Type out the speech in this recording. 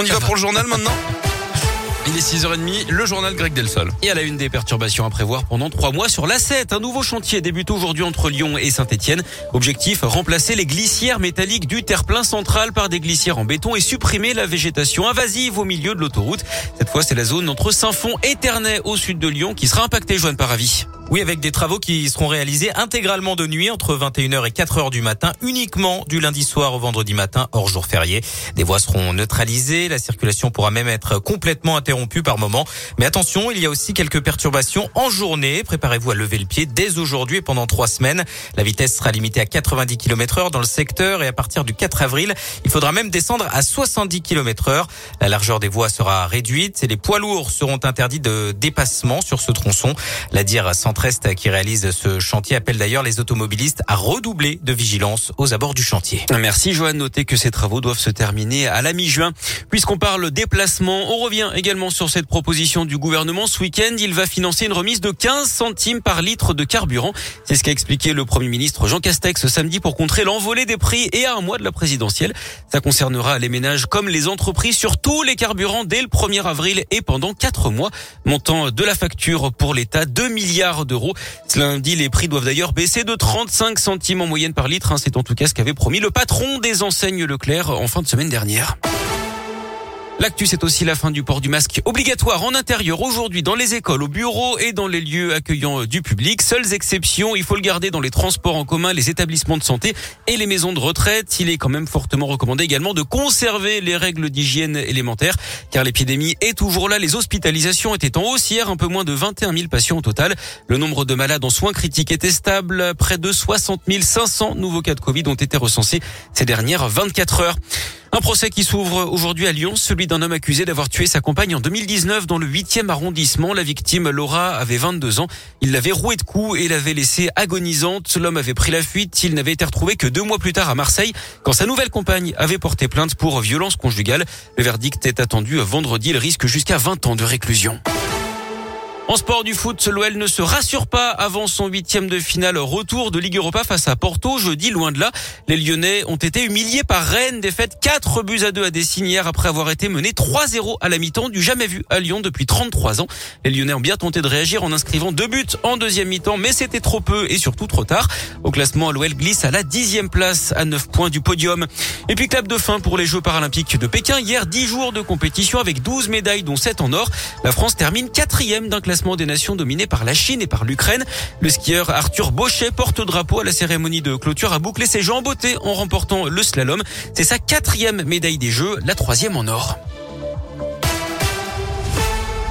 On y va pour le journal maintenant il est 6h30, le journal Greg Delsol. Et à la une des perturbations à prévoir pendant trois mois sur l'A7. Un nouveau chantier débute aujourd'hui entre Lyon et Saint-Etienne. Objectif, remplacer les glissières métalliques du terre-plein central par des glissières en béton et supprimer la végétation invasive au milieu de l'autoroute. Cette fois, c'est la zone entre Saint-Fond et Ternay au sud de Lyon qui sera impactée, Joanne Paravis. Oui, avec des travaux qui seront réalisés intégralement de nuit entre 21h et 4h du matin, uniquement du lundi soir au vendredi matin, hors jour férié. Des voies seront neutralisées, la circulation pourra même être complètement interrompue par moment. Mais attention, il y a aussi quelques perturbations en journée. Préparez-vous à lever le pied dès aujourd'hui et pendant trois semaines. La vitesse sera limitée à 90 km heure dans le secteur et à partir du 4 avril, il faudra même descendre à 70 km heure. La largeur des voies sera réduite et les poids lourds seront interdits de dépassement sur ce tronçon. Dire qui réalise ce chantier appelle d'ailleurs les automobilistes à redoubler de vigilance aux abords du chantier. Merci Joanne. Notez que ces travaux doivent se terminer à la mi-juin. Puisqu'on parle déplacement, on revient également sur cette proposition du gouvernement. Ce week-end, il va financer une remise de 15 centimes par litre de carburant. C'est ce qu'a expliqué le Premier ministre Jean Castex ce samedi pour contrer l'envolée des prix et à un mois de la présidentielle. Ça concernera les ménages comme les entreprises sur tous les carburants dès le 1er avril et pendant 4 mois. Montant de la facture pour l'État, 2 milliards lundi, les prix doivent d'ailleurs baisser de 35 centimes en moyenne par litre. Hein. C'est en tout cas ce qu'avait promis le patron des enseignes Leclerc en fin de semaine dernière. L'actu, c'est aussi la fin du port du masque obligatoire en intérieur aujourd'hui dans les écoles, au bureaux et dans les lieux accueillant du public. Seules exceptions, il faut le garder dans les transports en commun, les établissements de santé et les maisons de retraite. Il est quand même fortement recommandé également de conserver les règles d'hygiène élémentaires car l'épidémie est toujours là. Les hospitalisations étaient en hausse hier, un peu moins de 21 000 patients au total. Le nombre de malades en soins critiques était stable. Près de 60 500 nouveaux cas de Covid ont été recensés ces dernières 24 heures. Un procès qui s'ouvre aujourd'hui à Lyon, celui d'un homme accusé d'avoir tué sa compagne en 2019 dans le 8e arrondissement. La victime, Laura, avait 22 ans. Il l'avait rouée de coups et l'avait laissée agonisante. L'homme avait pris la fuite. Il n'avait été retrouvé que deux mois plus tard à Marseille quand sa nouvelle compagne avait porté plainte pour violence conjugale. Le verdict est attendu vendredi. Il risque jusqu'à 20 ans de réclusion. En sport du foot, l'OL ne se rassure pas avant son huitième de finale retour de Ligue Europa face à Porto. Jeudi, loin de là, les Lyonnais ont été humiliés par Rennes. Défaite 4 buts à 2 à Dessine hier après avoir été menés 3-0 à la mi-temps du jamais vu à Lyon depuis 33 ans. Les Lyonnais ont bien tenté de réagir en inscrivant deux buts en deuxième mi-temps, mais c'était trop peu et surtout trop tard. Au classement, l'OL glisse à la dixième place à 9 points du podium. Et puis clap de fin pour les Jeux paralympiques de Pékin. Hier, 10 jours de compétition avec 12 médailles dont 7 en or. La France termine quatrième d'un classement des nations dominées par la Chine et par l'Ukraine. Le skieur Arthur Bochet porte drapeau à la cérémonie de clôture à boucler ses jambes beauté en remportant le slalom. C'est sa quatrième médaille des Jeux, la troisième en or.